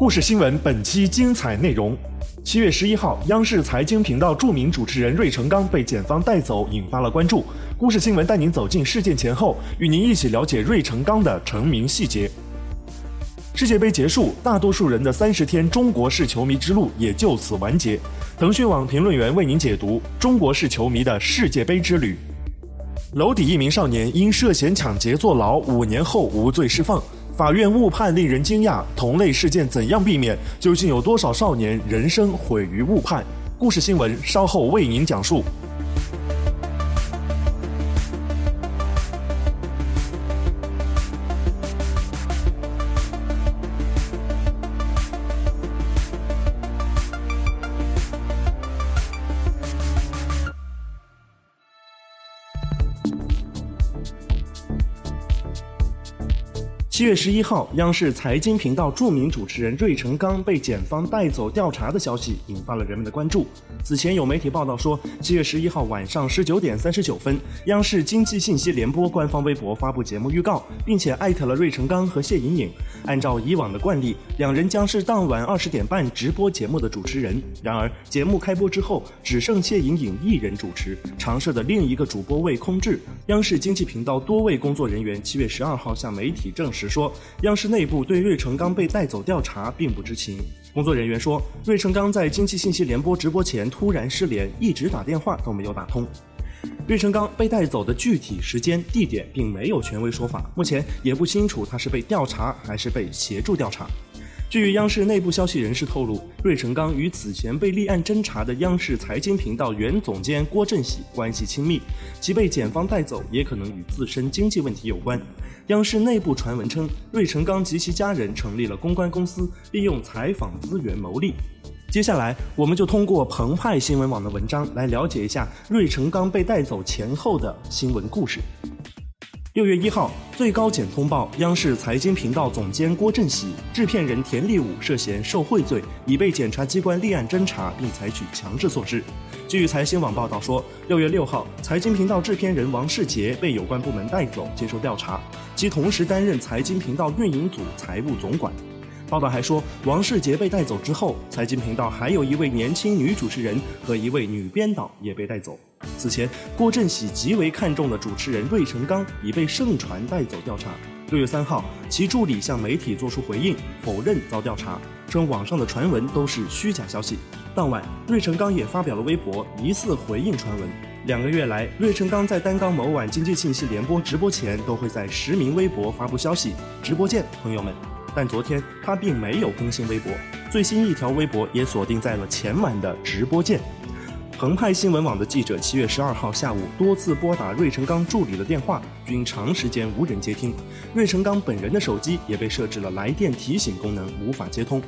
故事新闻本期精彩内容：七月十一号，央视财经频道著名主持人芮成钢被检方带走，引发了关注。故事新闻带您走进事件前后，与您一起了解芮成钢的成名细节。世界杯结束，大多数人的三十天中国式球迷之路也就此完结。腾讯网评论员为您解读中国式球迷的世界杯之旅。娄底一名少年因涉嫌抢劫坐牢，五年后无罪释放。法院误判令人惊讶，同类事件怎样避免？究竟有多少少年人生毁于误判？故事新闻稍后为您讲述。七月十一号，央视财经频道著名主持人芮成钢被检方带走调查的消息引发了人们的关注。此前有媒体报道说，七月十一号晚上十九点三十九分，央视经济信息联播官方微博发布节目预告，并且艾特了芮成钢和谢颖颖。按照以往的惯例，两人将是当晚二十点半直播节目的主持人。然而，节目开播之后，只剩谢颖颖一人主持，常设的另一个主播位空置。央视经济频道多位工作人员七月十二号向媒体证实。说央视内部对芮成钢被带走调查并不知情。工作人员说，芮成钢在经济信息联播直播前突然失联，一直打电话都没有打通。芮成钢被带走的具体时间、地点并没有权威说法，目前也不清楚他是被调查还是被协助调查。据央视内部消息人士透露，芮成钢与此前被立案侦查的央视财经频道原总监郭振喜关系亲密，其被检方带走也可能与自身经济问题有关。央视内部传闻称，芮成钢及其家人成立了公关公司，利用采访资源牟利。接下来，我们就通过澎湃新闻网的文章来了解一下芮成钢被带走前后的新闻故事。六月一号，最高检通报央视财经频道总监郭振喜、制片人田立武涉嫌受贿罪，已被检察机关立案侦查，并采取强制措施。据财新网报道说，六月六号，财经频道制片人王世杰被有关部门带走接受调查，其同时担任财经频道运营组财务总管。报道还说，王世杰被带走之后，财经频道还有一位年轻女主持人和一位女编导也被带走。此前，郭振喜极为看重的主持人芮成钢已被盛传带走调查。六月三号，其助理向媒体作出回应，否认遭调查，称网上的传闻都是虚假消息。当晚，芮成钢也发表了微博，疑似回应传闻。两个月来，芮成钢在担纲某晚经济信息联播直播前，都会在实名微博发布消息：“直播见，朋友们。”但昨天他并没有更新微博，最新一条微博也锁定在了前晚的直播间。澎湃新闻网的记者七月十二号下午多次拨打芮成钢助理的电话，均长时间无人接听。芮成钢本人的手机也被设置了来电提醒功能，无法接通。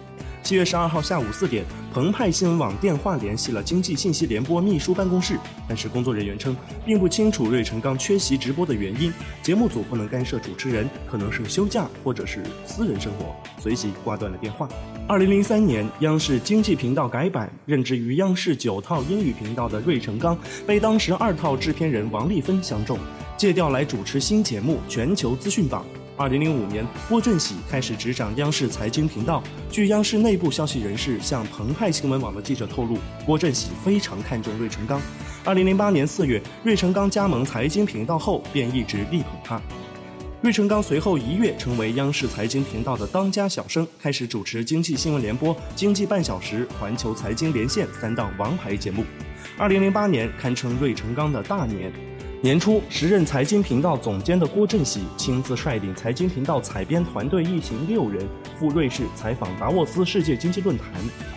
七月十二号下午四点，澎湃新闻网电话联系了经济信息联播秘书办公室，但是工作人员称并不清楚芮成钢缺席直播的原因，节目组不能干涉主持人，可能是休假或者是私人生活，随即挂断了电话。二零零三年，央视经济频道改版，任职于央视九套英语频道的芮成钢被当时二套制片人王丽芬相中，借调来主持新节目《全球资讯榜》。二零零五年，郭振喜开始执掌央视财经频道。据央视内部消息人士向澎湃新闻网的记者透露，郭振喜非常看重芮成钢。二零零八年四月，芮成钢加盟财经频道后，便一直力捧他。芮成钢随后一跃成为央视财经频道的当家小生，开始主持《经济新闻联播》《经济半小时》《环球财经连线》三档王牌节目。二零零八年堪称芮成钢的大年。年初，时任财经频道总监的郭振喜亲自率领财经频道采编团队一行六人赴瑞士采访达沃斯世界经济论坛，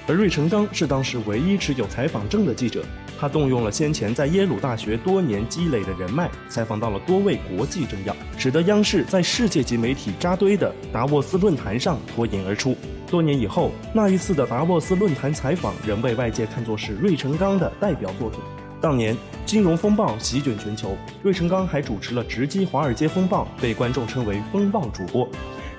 而芮成钢是当时唯一持有采访证的记者。他动用了先前在耶鲁大学多年积累的人脉，采访到了多位国际政要，使得央视在世界级媒体扎堆的达沃斯论坛上脱颖而出。多年以后，那一次的达沃斯论坛采访仍被外界看作是芮成钢的代表作品。当年金融风暴席卷全球，芮成钢还主持了直击华尔街风暴，被观众称为“风暴主播”。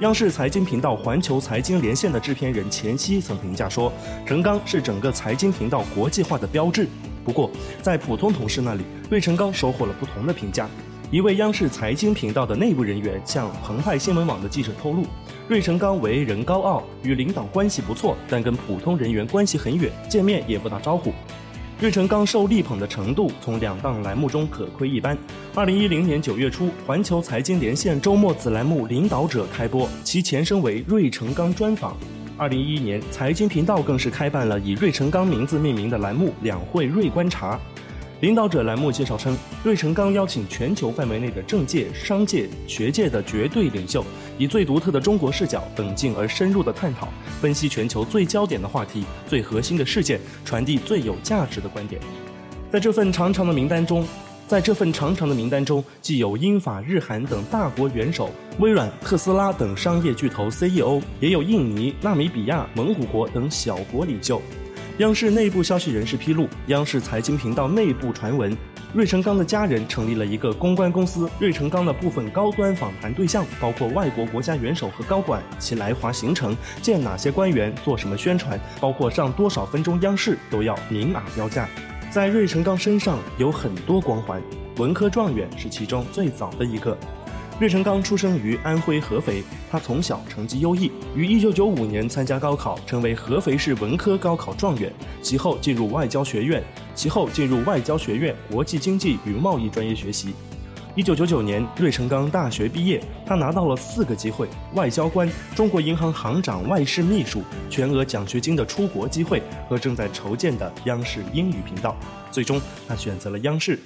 央视财经频道《环球财经连线》的制片人钱曦曾评价说：“成钢是整个财经频道国际化的标志。”不过，在普通同事那里，芮成钢收获了不同的评价。一位央视财经频道的内部人员向澎湃新闻网的记者透露，芮成钢为人高傲，与领导关系不错，但跟普通人员关系很远，见面也不打招呼。芮成钢受力捧的程度，从两档栏目中可窥一斑。二零一零年九月初，环球财经连线周末子栏目《领导者》开播，其前身为芮成钢专访。二零一一年，财经频道更是开办了以芮成钢名字命名的栏目《两会芮观察》。领导者栏目介绍称，芮成钢邀请全球范围内的政界、商界、学界的绝对领袖，以最独特的中国视角，冷静而深入的探讨、分析全球最焦点的话题、最核心的事件，传递最有价值的观点。在这份长长的名单中，在这份长长的名单中，既有英法日韩等大国元首、微软、特斯拉等商业巨头 CEO，也有印尼、纳米比亚、蒙古国等小国领袖。央视内部消息人士披露，央视财经频道内部传闻，芮成钢的家人成立了一个公关公司。芮成钢的部分高端访谈对象包括外国国家元首和高管，其来华行程、见哪些官员、做什么宣传，包括上多少分钟央视，都要明码标价。在芮成钢身上有很多光环，文科状元是其中最早的一个。芮成钢出生于安徽合肥，他从小成绩优异，于1995年参加高考，成为合肥市文科高考状元。其后进入外交学院，其后进入外交学院国际经济与贸易专业学习。1999年，芮成钢大学毕业，他拿到了四个机会：外交官、中国银行行长外事秘书、全额奖学金的出国机会和正在筹建的央视英语频道。最终，他选择了央视。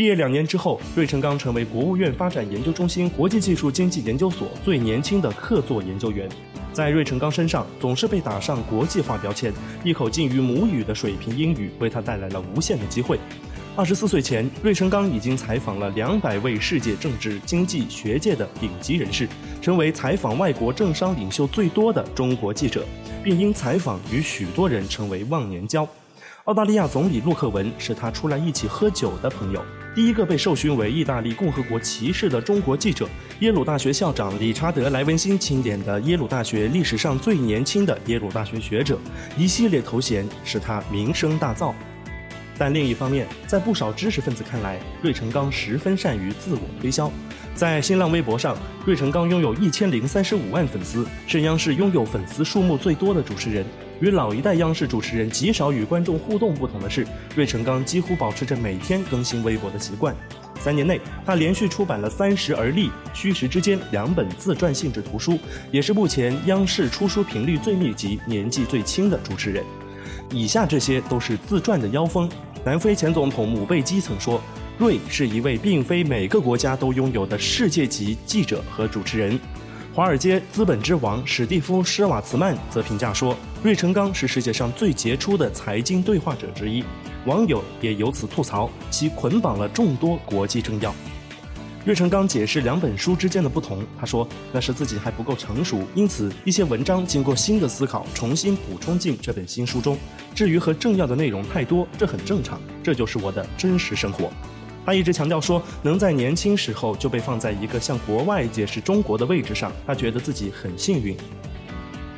毕业两年之后，芮成钢成为国务院发展研究中心国际技术经济研究所最年轻的客座研究员。在芮成钢身上，总是被打上国际化标签，一口近于母语的水平英语为他带来了无限的机会。二十四岁前，芮成钢已经采访了两百位世界政治、经济学界的顶级人士，成为采访外国政商领袖最多的中国记者，并因采访与许多人成为忘年交。澳大利亚总理陆克文是他出来一起喝酒的朋友。第一个被授勋为意大利共和国骑士的中国记者，耶鲁大学校长理查德·莱文辛钦点的耶鲁大学历史上最年轻的耶鲁大学学者，一系列头衔使他名声大噪。但另一方面，在不少知识分子看来，芮成钢十分善于自我推销。在新浪微博上，芮成钢拥有一千零三十五万粉丝，是央视拥有粉丝数目最多的主持人。与老一代央视主持人极少与观众互动不同的是，芮成钢几乎保持着每天更新微博的习惯。三年内，他连续出版了《三十而立》《虚实之间》两本自传性质图书，也是目前央视出书频率最密集、年纪最轻的主持人。以下这些都是自传的妖风。南非前总统姆贝基曾说：“芮是一位并非每个国家都拥有的世界级记者和主持人。”华尔街资本之王史蒂夫·施瓦茨曼则评价说：“芮成钢是世界上最杰出的财经对话者之一。”网友也由此吐槽其捆绑了众多国际政要。芮成钢解释两本书之间的不同，他说：“那是自己还不够成熟，因此一些文章经过新的思考，重新补充进这本新书中。至于和政要的内容太多，这很正常，这就是我的真实生活。”他一直强调说，能在年轻时候就被放在一个向国外解释中国的位置上，他觉得自己很幸运。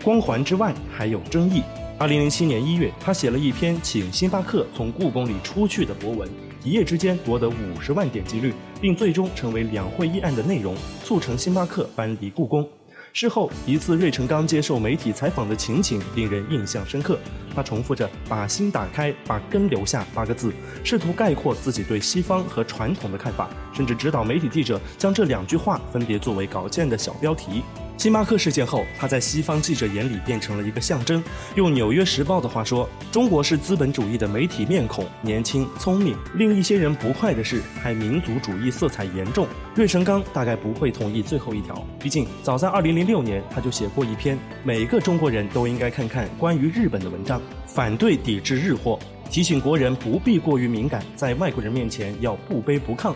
光环之外还有争议。二零零七年一月，他写了一篇请星巴克从故宫里出去的博文，一夜之间夺得五十万点击率，并最终成为两会议案的内容，促成星巴克搬离故宫。事后一次，芮成钢接受媒体采访的情景令人印象深刻。他重复着“把心打开，把根留下”八个字，试图概括自己对西方和传统的看法，甚至指导媒体记者将这两句话分别作为稿件的小标题。星巴克事件后，他在西方记者眼里变成了一个象征。用《纽约时报》的话说，中国是资本主义的媒体面孔，年轻、聪明。令一些人不快的是，还民族主义色彩严重。芮成钢大概不会同意最后一条，毕竟早在2006年他就写过一篇每个中国人都应该看看关于日本的文章，反对抵制日货。提醒国人不必过于敏感，在外国人面前要不卑不亢。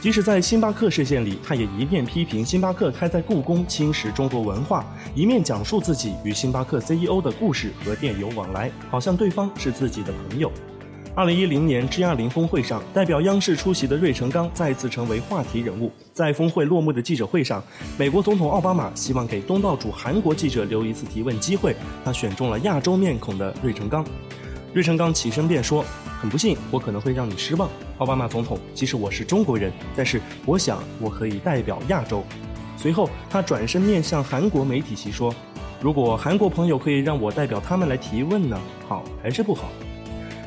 即使在星巴克事件里，他也一面批评星巴克开在故宫侵蚀中国文化，一面讲述自己与星巴克 CEO 的故事和电邮往来，好像对方是自己的朋友。二零一零年 G 二零峰会上，代表央视出席的芮成钢再次成为话题人物。在峰会落幕的记者会上，美国总统奥巴马希望给东道主韩国记者留一次提问机会，他选中了亚洲面孔的芮成钢。芮成钢起身便说。很不幸，我可能会让你失望，奥巴马总统。其实我是中国人，但是我想我可以代表亚洲。随后，他转身面向韩国媒体席说：“如果韩国朋友可以让我代表他们来提问呢？好还是不好？”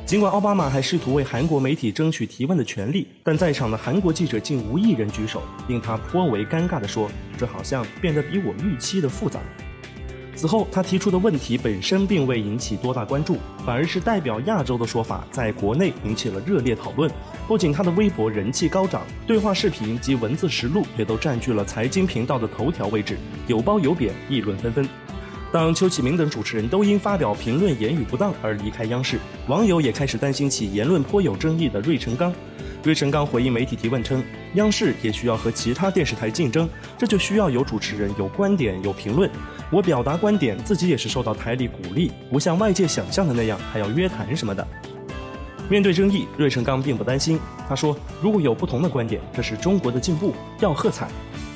尽管奥巴马还试图为韩国媒体争取提问的权利，但在场的韩国记者竟无一人举手，令他颇为尴尬地说：“这好像变得比我预期的复杂。”此后，他提出的问题本身并未引起多大关注，反而是代表亚洲的说法在国内引起了热烈讨论。不仅他的微博人气高涨，对话视频及文字实录也都占据了财经频道的头条位置，有褒有贬，议论纷纷。当邱启明等主持人都因发表评论言语不当而离开央视，网友也开始担心起言论颇有争议的芮成钢。芮成钢回应媒体提问称，央视也需要和其他电视台竞争，这就需要有主持人有观点有评论。我表达观点，自己也是受到台里鼓励，不像外界想象的那样还要约谈什么的。面对争议，芮成钢并不担心。他说：“如果有不同的观点，这是中国的进步，要喝彩。”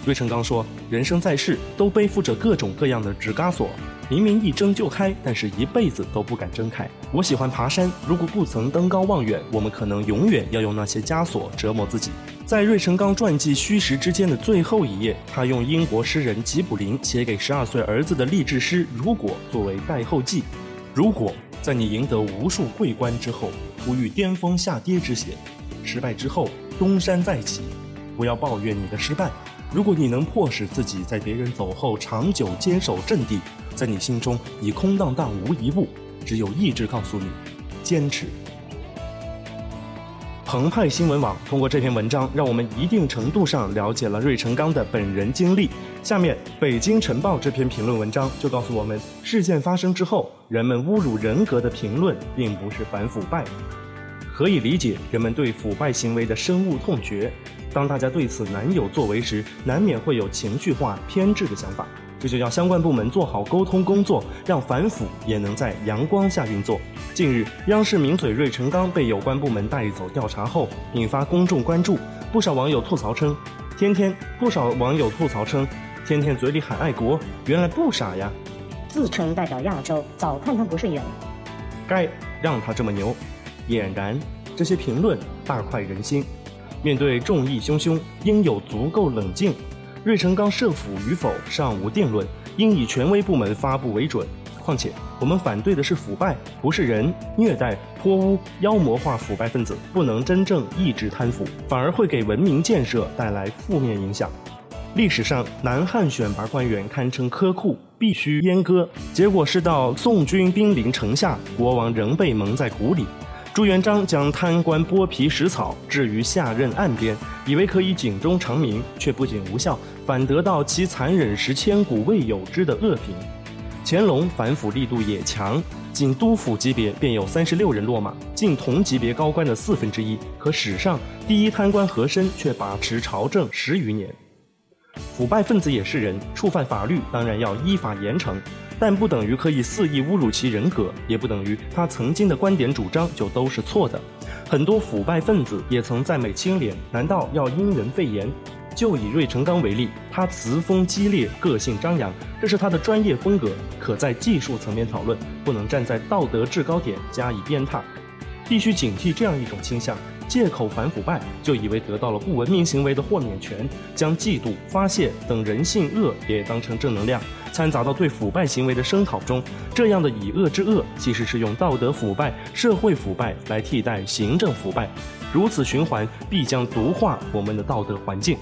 芮成钢说：“人生在世，都背负着各种各样的纸枷锁，明明一睁就开，但是一辈子都不敢睁开。我喜欢爬山，如果不曾登高望远，我们可能永远要用那些枷锁折磨自己。”在芮成钢传记虚实之间的最后一页，他用英国诗人吉卜林写给十二岁儿子的励志诗《如果》作为代后记。如果在你赢得无数桂冠之后，不遇巅峰下跌之险，失败之后东山再起，不要抱怨你的失败。如果你能迫使自己在别人走后长久坚守阵地，在你心中已空荡荡无一物，只有意志告诉你，坚持。澎湃新闻网通过这篇文章，让我们一定程度上了解了芮成钢的本人经历。下面，《北京晨报》这篇评论文章就告诉我们，事件发生之后，人们侮辱人格的评论并不是反腐败，可以理解人们对腐败行为的深恶痛绝。当大家对此难有作为时，难免会有情绪化、偏执的想法。这就要相关部门做好沟通工作，让反腐也能在阳光下运作。近日，央视名嘴芮成钢被有关部门带走调查后，引发公众关注。不少网友吐槽称：“天天不少网友吐槽称，天天嘴里喊爱国，原来不傻呀！自称代表亚洲，早看他不顺眼。该让他这么牛。”俨然，这些评论大快人心。面对众议汹汹，应有足够冷静。芮成钢涉腐与否尚无定论，应以权威部门发布为准。况且，我们反对的是腐败，不是人虐待、泼污、妖魔化腐败分子，不能真正抑制贪腐，反而会给文明建设带来负面影响。历史上，南汉选拔官员堪称苛酷，必须阉割，结果是到宋军兵临城下，国王仍被蒙在鼓里。朱元璋将贪官剥皮食草置于下任岸边，以为可以警钟长鸣，却不仅无效，反得到其残忍时千古未有之的恶评。乾隆反腐力度也强，仅督府级别便有三十六人落马，近同级别高官的四分之一。可史上第一贪官和珅却把持朝政十余年。腐败分子也是人，触犯法律当然要依法严惩。但不等于可以肆意侮辱其人格，也不等于他曾经的观点主张就都是错的。很多腐败分子也曾赞美清廉，难道要因人废言？就以芮成钢为例，他词风激烈，个性张扬，这是他的专业风格，可在技术层面讨论，不能站在道德制高点加以鞭挞。必须警惕这样一种倾向：借口反腐败，就以为得到了不文明行为的豁免权，将嫉妒、发泄等人性恶也当成正能量。掺杂到对腐败行为的声讨中，这样的以恶制恶，其实是用道德腐败、社会腐败来替代行政腐败，如此循环必将毒化我们的道德环境。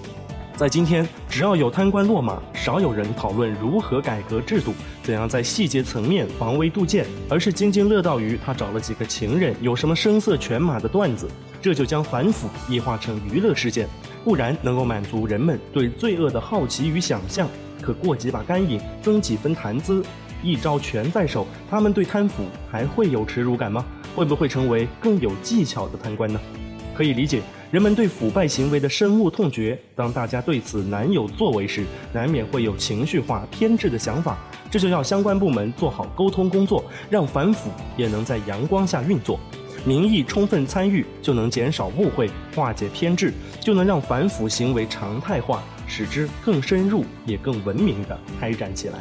在今天，只要有贪官落马，少有人讨论如何改革制度，怎样在细节层面防微杜渐，而是津津乐道于他找了几个情人，有什么声色犬马的段子，这就将反腐异化成娱乐事件，固然能够满足人们对罪恶的好奇与想象。可过几把干瘾，增几分谈资，一招全在手，他们对贪腐还会有耻辱感吗？会不会成为更有技巧的贪官呢？可以理解，人们对腐败行为的深恶痛绝。当大家对此难有作为时，难免会有情绪化、偏执的想法。这就要相关部门做好沟通工作，让反腐也能在阳光下运作。民意充分参与，就能减少误会，化解偏执，就能让反腐行为常态化，使之更深入也更文明地开展起来。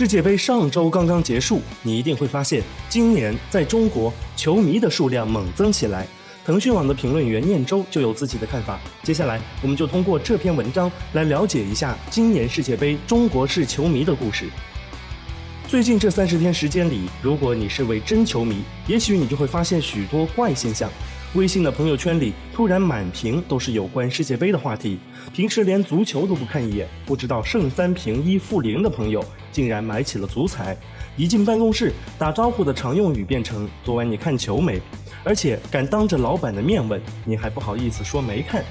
世界杯上周刚刚结束，你一定会发现，今年在中国球迷的数量猛增起来。腾讯网的评论员念周就有自己的看法。接下来，我们就通过这篇文章来了解一下今年世界杯中国式球迷的故事。最近这三十天时间里，如果你是位真球迷，也许你就会发现许多怪现象。微信的朋友圈里突然满屏都是有关世界杯的话题，平时连足球都不看一眼，不知道胜三平一负零的朋友竟然买起了足彩。一进办公室，打招呼的常用语变成“昨晚你看球没”，而且敢当着老板的面问，你还不好意思说没看。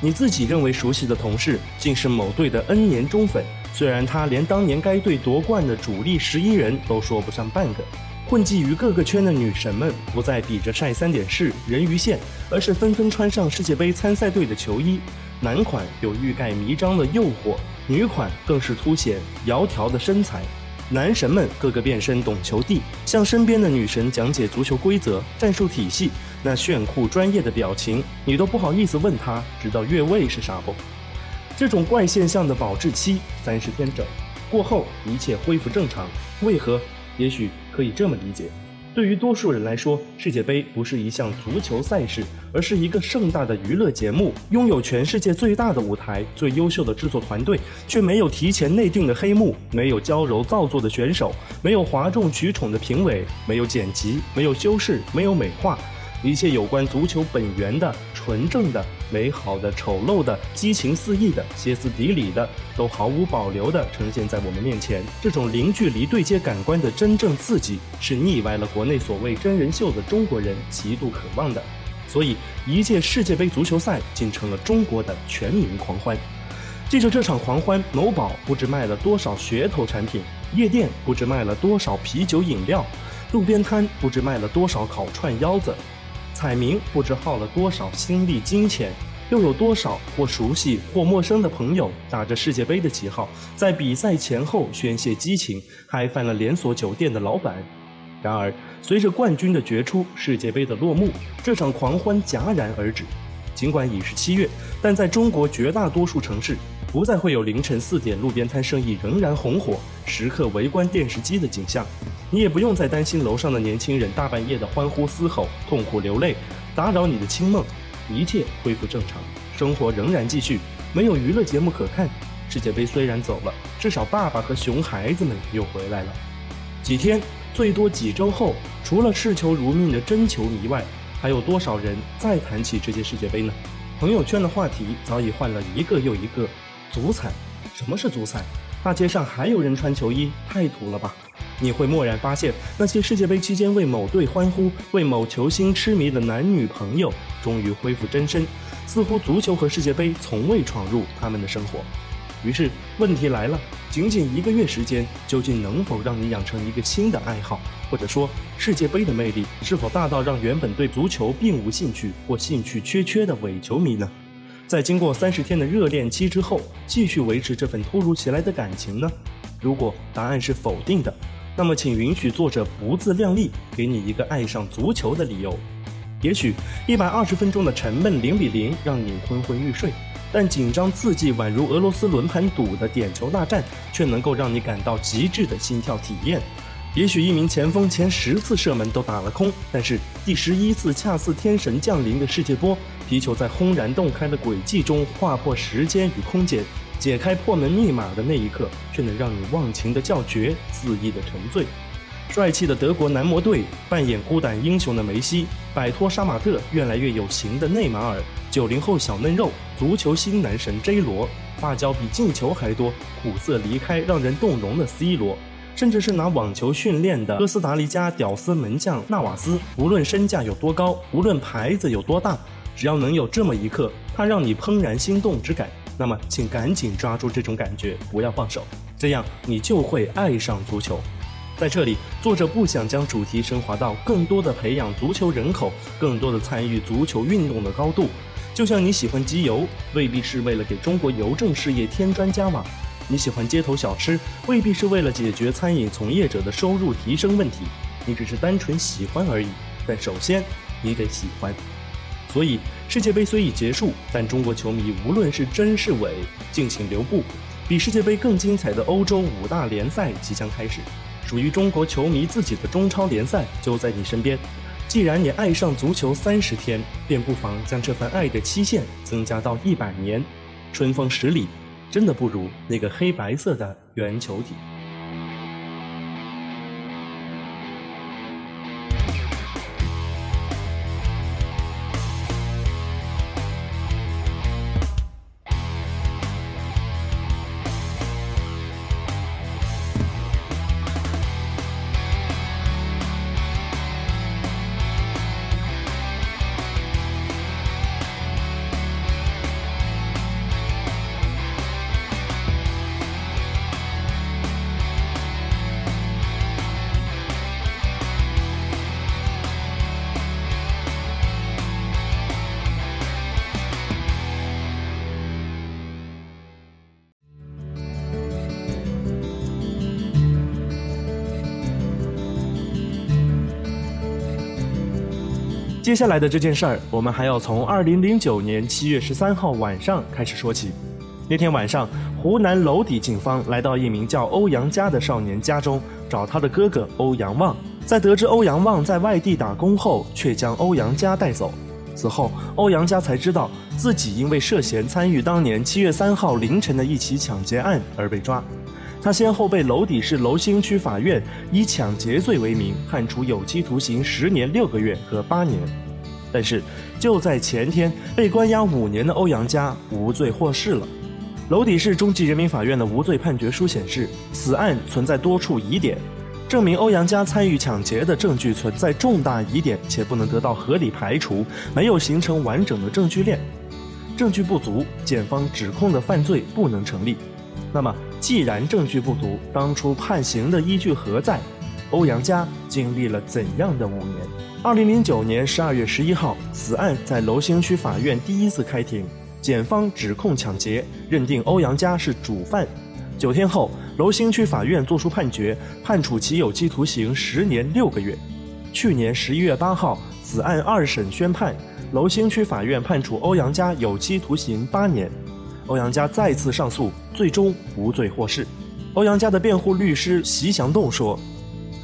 你自己认为熟悉的同事，竟是某队的 N 年忠粉，虽然他连当年该队夺冠的主力十一人都说不上半个。混迹于各个圈的女神们，不再比着晒三点式、人鱼线，而是纷纷穿上世界杯参赛队的球衣。男款有欲盖弥彰的诱惑，女款更是凸显窈窕的身材。男神们个个变身懂球帝，向身边的女神讲解足球规则、战术体系，那炫酷专业的表情，你都不好意思问他知道越位是啥不？这种怪现象的保质期三十天整，过后一切恢复正常，为何？也许可以这么理解：对于多数人来说，世界杯不是一项足球赛事，而是一个盛大的娱乐节目，拥有全世界最大的舞台、最优秀的制作团队，却没有提前内定的黑幕，没有娇柔造作的选手，没有哗众取宠的评委，没有剪辑，没有修饰，没有美化。一切有关足球本源的、纯正的、美好的、丑陋的、激情四溢的、歇斯底里的，都毫无保留地呈现在我们面前。这种零距离对接感官的真正刺激，是腻歪了国内所谓真人秀的中国人极度渴望的。所以，一届世界杯足球赛竟成了中国的全民狂欢。借着这场狂欢，某宝不知卖了多少噱头产品，夜店不知卖了多少啤酒饮料，路边摊不知卖了多少烤串腰子。彩民不知耗了多少心力金钱，又有多少或熟悉或陌生的朋友打着世界杯的旗号，在比赛前后宣泄激情，嗨翻了连锁酒店的老板。然而，随着冠军的决出，世界杯的落幕，这场狂欢戛然而止。尽管已是七月，但在中国绝大多数城市，不再会有凌晨四点路边摊生意仍然红火，时刻围观电视机的景象。你也不用再担心楼上的年轻人大半夜的欢呼嘶吼、痛苦流泪，打扰你的清梦。一切恢复正常，生活仍然继续。没有娱乐节目可看，世界杯虽然走了，至少爸爸和熊孩子们又回来了。几天，最多几周后，除了视球如命的真球迷外，还有多少人再谈起这届世界杯呢？朋友圈的话题早已换了一个又一个。足彩？什么是足彩？大街上还有人穿球衣，太土了吧！你会蓦然发现，那些世界杯期间为某队欢呼、为某球星痴迷的男女朋友，终于恢复真身，似乎足球和世界杯从未闯入他们的生活。于是问题来了：仅仅一个月时间，究竟能否让你养成一个新的爱好？或者说，世界杯的魅力是否大到让原本对足球并无兴趣或兴趣缺缺的伪球迷呢？在经过三十天的热恋期之后，继续维持这份突如其来的感情呢？如果答案是否定的，那么请允许作者不自量力，给你一个爱上足球的理由。也许一百二十分钟的沉闷零比零让你昏昏欲睡，但紧张刺激宛如俄罗斯轮盘赌的点球大战，却能够让你感到极致的心跳体验。也许一名前锋前十次射门都打了空，但是第十一次恰似天神降临的世界波，皮球在轰然洞开的轨迹中划破时间与空间，解开破门密码的那一刻，却能让你忘情的叫绝，肆意的沉醉。帅气的德国男模队扮演孤胆英雄的梅西，摆脱杀马特越来越有型的内马尔，九零后小嫩肉，足球新男神 J 罗，发胶比进球还多，苦涩离开让人动容的 C 罗。甚至是拿网球训练的哥斯达黎加屌丝门将纳瓦斯，无论身价有多高，无论牌子有多大，只要能有这么一刻，他让你怦然心动之感，那么请赶紧抓住这种感觉，不要放手，这样你就会爱上足球。在这里，作者不想将主题升华到更多的培养足球人口，更多的参与足球运动的高度。就像你喜欢机油，未必是为了给中国邮政事业添砖加瓦。你喜欢街头小吃，未必是为了解决餐饮从业者的收入提升问题，你只是单纯喜欢而已。但首先，你得喜欢。所以，世界杯虽已结束，但中国球迷无论是真是伪，敬请留步。比世界杯更精彩的欧洲五大联赛即将开始，属于中国球迷自己的中超联赛就在你身边。既然你爱上足球三十天，便不妨将这份爱的期限增加到一百年。春风十里。真的不如那个黑白色的圆球体。接下来的这件事儿，我们还要从二零零九年七月十三号晚上开始说起。那天晚上，湖南娄底警方来到一名叫欧阳佳的少年家中，找他的哥哥欧阳旺。在得知欧阳旺在外地打工后，却将欧阳佳带走。此后，欧阳佳才知道自己因为涉嫌参与当年七月三号凌晨的一起抢劫案而被抓。他先后被娄底市娄星区法院以抢劫罪为名判处有期徒刑十年六个月和八年，但是就在前天，被关押五年的欧阳佳无罪获释了。娄底市中级人民法院的无罪判决书显示，此案存在多处疑点，证明欧阳佳参与抢劫的证据存在重大疑点，且不能得到合理排除，没有形成完整的证据链，证据不足，检方指控的犯罪不能成立。那么，既然证据不足，当初判刑的依据何在？欧阳佳经历了怎样的五年？二零零九年十二月十一号，此案在娄兴区法院第一次开庭，检方指控抢劫，认定欧阳佳是主犯。九天后，娄兴区法院作出判决，判处其有期徒刑十年六个月。去年十一月八号，此案二审宣判，娄兴区法院判处欧阳佳有期徒刑八年。欧阳佳再次上诉，最终无罪获释。欧阳佳的辩护律师席祥栋说：“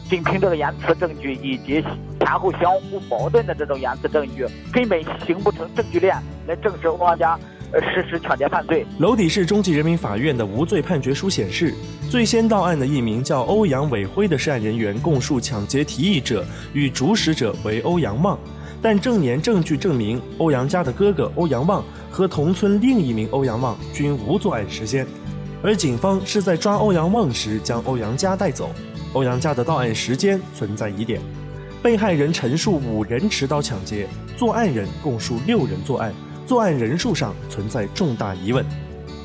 仅凭这个言辞证据以及前后相互矛盾的这种言辞证据，根本形不成证据链来证实欧阳佳实施抢劫犯罪。”娄底市中级人民法院的无罪判决书显示，最先到案的一名叫欧阳伟辉的涉案人员供述，抢劫提议者与主使者为欧阳旺，但证言证据证明，欧阳佳的哥哥欧阳旺。和同村另一名欧阳旺均无作案时间，而警方是在抓欧阳旺时将欧阳佳带走。欧阳佳的到案时间存在疑点，被害人陈述五人持刀抢劫，作案人供述六人作案，作案人数上存在重大疑问。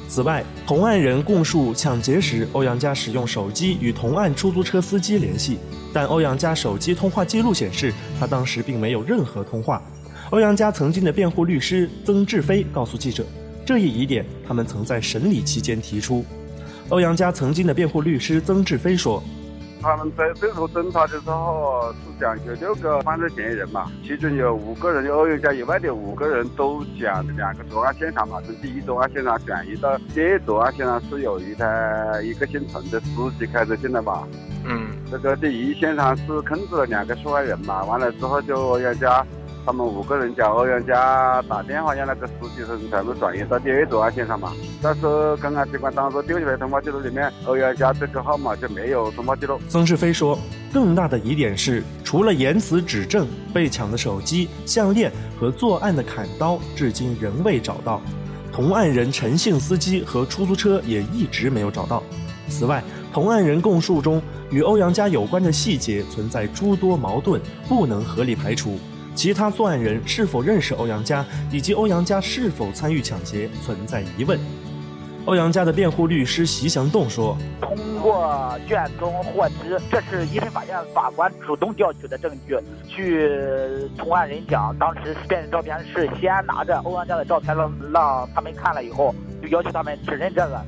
此外，同案人供述抢劫时欧阳佳使用手机与同案出租车司机联系，但欧阳佳手机通话记录显示他当时并没有任何通话。欧阳家曾经的辩护律师曾志飞告诉记者，这一疑点他们曾在审理期间提出。欧阳家曾经的辩护律师曾志飞说：“他们在最后侦查的时候，是讲有六个犯罪嫌疑人嘛，其中有五个人，有欧阳家以外的五个人都讲两个作案现场嘛，从第一作案现场转移到第二作案现场，是有一台一个姓陈的司机开车进来嘛。嗯，这个第一现场是控制了两个受害人嘛，完了之后就欧阳家他们五个人叫欧阳家打电话让那个实习生全部转移到第二作案现场嘛。但是公安机关当时丢起来通话记录里面，欧阳家这个号码就没有通话记录。曾志飞说，更大的疑点是，除了言辞指证，被抢的手机、项链和作案的砍刀至今仍未找到，同案人陈姓司机和出租车也一直没有找到。此外，同案人供述中与欧阳家有关的细节存在诸多矛盾，不能合理排除。其他作案人是否认识欧阳家，以及欧阳家是否参与抢劫，存在疑问。欧阳家的辩护律师席祥栋说：“通过卷宗获知，这是一审法院法官主动调取的证据。据同案人讲，当时辨认照片是先拿着欧阳家的照片让让他们看了以后，就要求他们指认这个，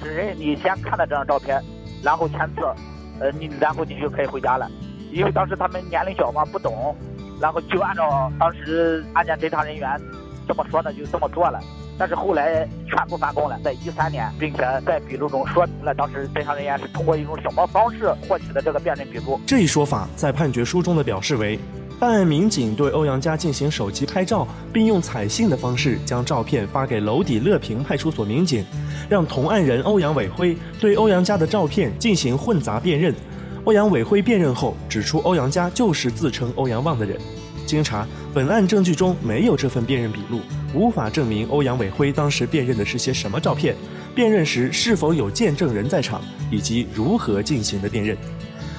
指认你先看了这张照片，然后签字，呃，你然后你就可以回家了。因为当时他们年龄小嘛，不懂。”然后就按照当时案件侦查人员这么说的，就这么做了。但是后来全部翻供了，在一三年，并且在笔录中说明了当时侦查人员是通过一种什么方式获取的这个辨认笔录。这一说法在判决书中的表示为：办案民警对欧阳家进行手机拍照，并用彩信的方式将照片发给娄底乐平派出所民警，让同案人欧阳伟辉对欧阳家的照片进行混杂辨认。欧阳伟辉辨认后指出，欧阳家就是自称欧阳旺的人。经查，本案证据中没有这份辨认笔录，无法证明欧阳伟辉当时辨认的是些什么照片，辨认时是否有见证人在场，以及如何进行的辨认。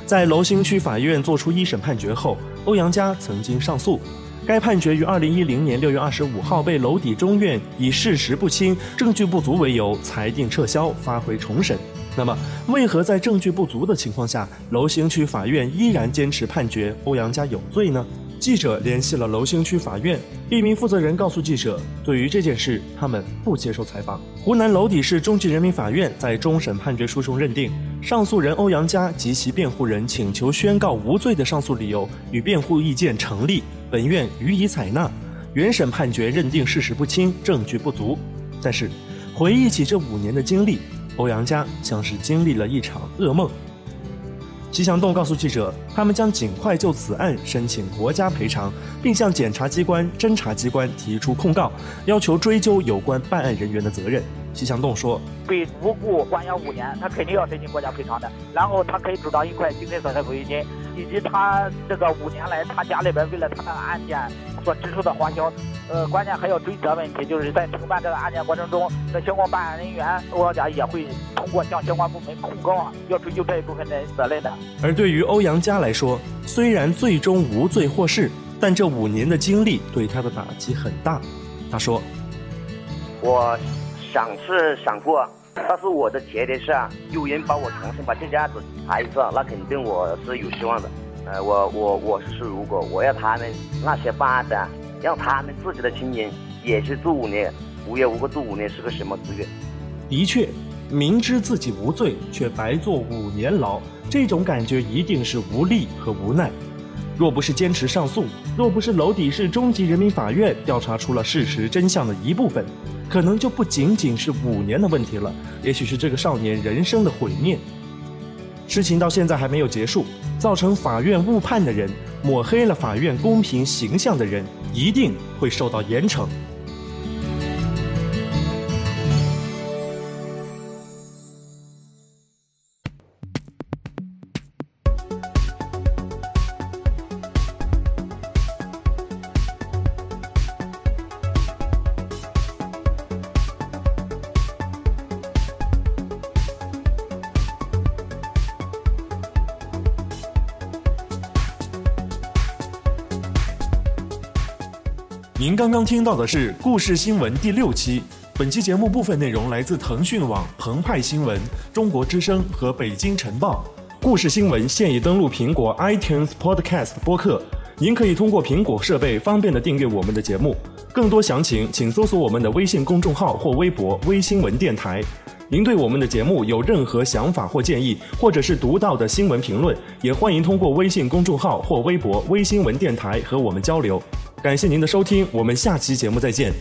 在娄星区法院作出一审判决后，欧阳家曾经上诉，该判决于二零一零年六月二十五号被娄底中院以事实不清、证据不足为由裁定撤销，发回重审。那么，为何在证据不足的情况下，娄星区法院依然坚持判决欧阳家有罪呢？记者联系了娄星区法院一名负责人，告诉记者，对于这件事，他们不接受采访。湖南娄底市中级人民法院在终审判决书中认定，上诉人欧阳家及其辩护人请求宣告无罪的上诉理由与辩护意见成立，本院予以采纳。原审判决认定事实不清，证据不足。但是，回忆起这五年的经历。欧阳家像是经历了一场噩梦。齐祥栋告诉记者，他们将尽快就此案申请国家赔偿，并向检察机关、侦查机关提出控告，要求追究有关办案人员的责任。齐祥栋说：“被无故关押五年，他肯定要申请国家赔偿的。然后他可以主张一块精神损害抚慰金，以及他这个五年来他家里边为了他的案件所支出的花销。呃，关键还要追责问题，就是在承办这个案件过程中，这相关办案人员欧阳家也会通过向相关部门控告，要追究这一部分的责任的。而对于欧阳家来说，虽然最终无罪获释，但这五年的经历对他的打击很大。他说：“我。”想是想过，但是我的前提是啊，有人帮我重新把这件案子查一次，那肯定我是有希望的。呃，我我我是说，如果我要他们那些发展，让他们自己的亲人也去坐五年，无缘无故坐五年是个什么滋味？的确，明知自己无罪却白坐五年牢，这种感觉一定是无力和无奈。若不是坚持上诉，若不是娄底市中级人民法院调查出了事实真相的一部分。可能就不仅仅是五年的问题了，也许是这个少年人生的毁灭。事情到现在还没有结束，造成法院误判的人，抹黑了法院公平形象的人，一定会受到严惩。您刚刚听到的是《故事新闻》第六期。本期节目部分内容来自腾讯网、澎湃新闻、中国之声和北京晨报。故事新闻现已登录苹果 iTunes Podcast 播客，您可以通过苹果设备方便的订阅我们的节目。更多详情，请搜索我们的微信公众号或微博“微新闻电台”。您对我们的节目有任何想法或建议，或者是独到的新闻评论，也欢迎通过微信公众号或微博“微新闻电台”和我们交流。感谢您的收听，我们下期节目再见。